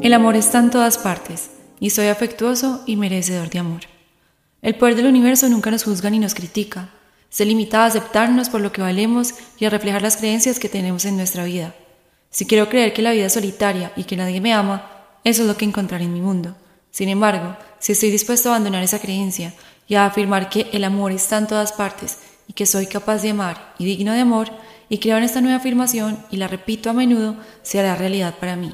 El amor está en todas partes, y soy afectuoso y merecedor de amor. El poder del universo nunca nos juzga ni nos critica, se limita a aceptarnos por lo que valemos y a reflejar las creencias que tenemos en nuestra vida. Si quiero creer que la vida es solitaria y que nadie me ama, eso es lo que encontraré en mi mundo. Sin embargo, si estoy dispuesto a abandonar esa creencia y a afirmar que el amor está en todas partes y que soy capaz de amar y digno de amor, y creo en esta nueva afirmación y la repito a menudo, se hará realidad para mí.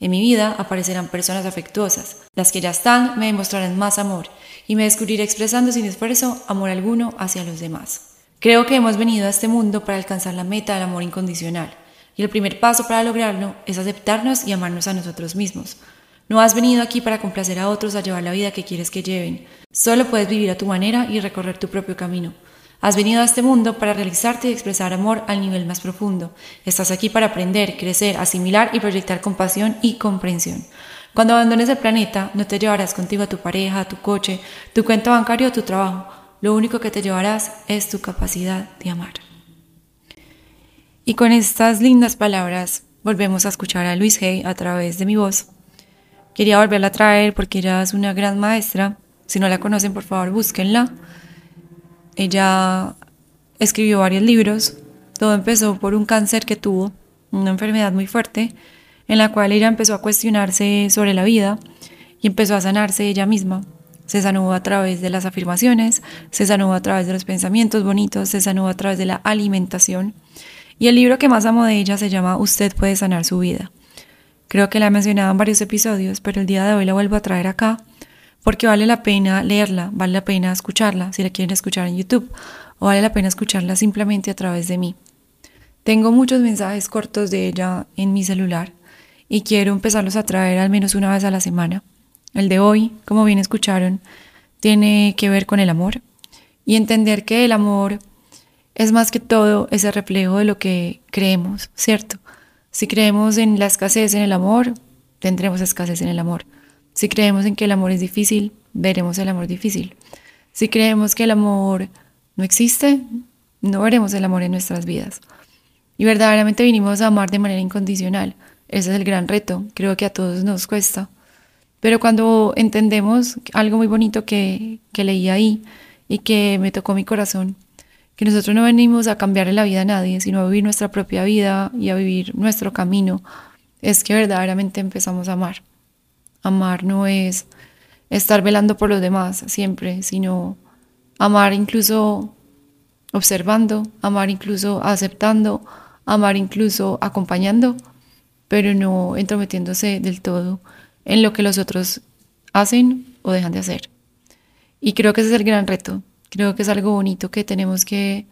En mi vida aparecerán personas afectuosas. Las que ya están me demostrarán más amor y me descubriré expresando sin esfuerzo amor alguno hacia los demás. Creo que hemos venido a este mundo para alcanzar la meta del amor incondicional y el primer paso para lograrlo es aceptarnos y amarnos a nosotros mismos. No has venido aquí para complacer a otros a llevar la vida que quieres que lleven. Solo puedes vivir a tu manera y recorrer tu propio camino. Has venido a este mundo para realizarte y expresar amor al nivel más profundo. Estás aquí para aprender, crecer, asimilar y proyectar compasión y comprensión. Cuando abandones el planeta, no te llevarás contigo a tu pareja, tu coche, tu cuenta bancaria o tu trabajo. Lo único que te llevarás es tu capacidad de amar. Y con estas lindas palabras volvemos a escuchar a Luis Hay a través de mi voz. Quería volverla a traer porque ella es una gran maestra. Si no la conocen, por favor, búsquenla. Ella escribió varios libros. Todo empezó por un cáncer que tuvo, una enfermedad muy fuerte, en la cual ella empezó a cuestionarse sobre la vida y empezó a sanarse ella misma. Se sanó a través de las afirmaciones, se sanó a través de los pensamientos bonitos, se sanó a través de la alimentación. Y el libro que más amo de ella se llama Usted puede sanar su vida. Creo que la he mencionado en varios episodios, pero el día de hoy la vuelvo a traer acá porque vale la pena leerla, vale la pena escucharla si la quieren escuchar en YouTube o vale la pena escucharla simplemente a través de mí. Tengo muchos mensajes cortos de ella en mi celular y quiero empezarlos a traer al menos una vez a la semana. El de hoy, como bien escucharon, tiene que ver con el amor y entender que el amor es más que todo ese reflejo de lo que creemos, ¿cierto? Si creemos en la escasez en el amor, tendremos escasez en el amor. Si creemos en que el amor es difícil, veremos el amor difícil. Si creemos que el amor no existe, no veremos el amor en nuestras vidas. Y verdaderamente vinimos a amar de manera incondicional. Ese es el gran reto. Creo que a todos nos cuesta. Pero cuando entendemos algo muy bonito que, que leí ahí y que me tocó mi corazón, que nosotros no venimos a cambiarle la vida a nadie, sino a vivir nuestra propia vida y a vivir nuestro camino, es que verdaderamente empezamos a amar. Amar no es estar velando por los demás siempre, sino amar incluso observando, amar incluso aceptando, amar incluso acompañando, pero no entrometiéndose del todo en lo que los otros hacen o dejan de hacer. Y creo que ese es el gran reto. Creo que es algo bonito que tenemos que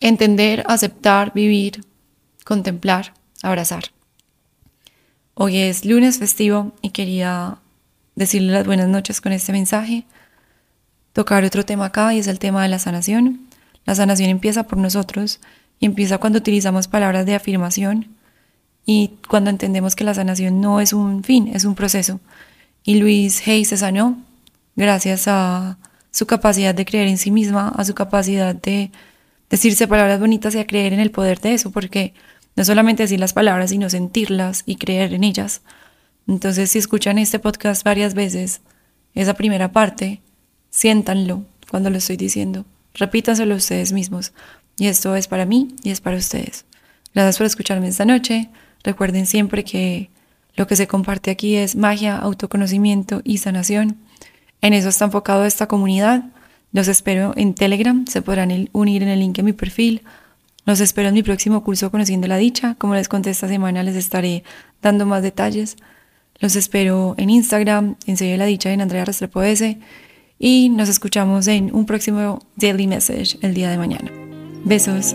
entender, aceptar, vivir, contemplar, abrazar. Hoy es lunes festivo y quería decirle las buenas noches con este mensaje. Tocar otro tema acá y es el tema de la sanación. La sanación empieza por nosotros y empieza cuando utilizamos palabras de afirmación y cuando entendemos que la sanación no es un fin, es un proceso. Y Luis Hay se sanó gracias a su capacidad de creer en sí misma, a su capacidad de decirse palabras bonitas y a creer en el poder de eso, porque no solamente decir las palabras, sino sentirlas y creer en ellas. Entonces, si escuchan este podcast varias veces, esa primera parte, siéntanlo cuando lo estoy diciendo. Repítanselo ustedes mismos. Y esto es para mí y es para ustedes. Gracias por escucharme esta noche. Recuerden siempre que lo que se comparte aquí es magia, autoconocimiento y sanación. En eso está enfocado esta comunidad. Los espero en Telegram. Se podrán unir en el link en mi perfil los espero en mi próximo curso Conociendo la Dicha. Como les conté esta semana, les estaré dando más detalles. Los espero en Instagram, en la Dicha, en Andrea Restrepo S. Y nos escuchamos en un próximo Daily Message el día de mañana. Besos.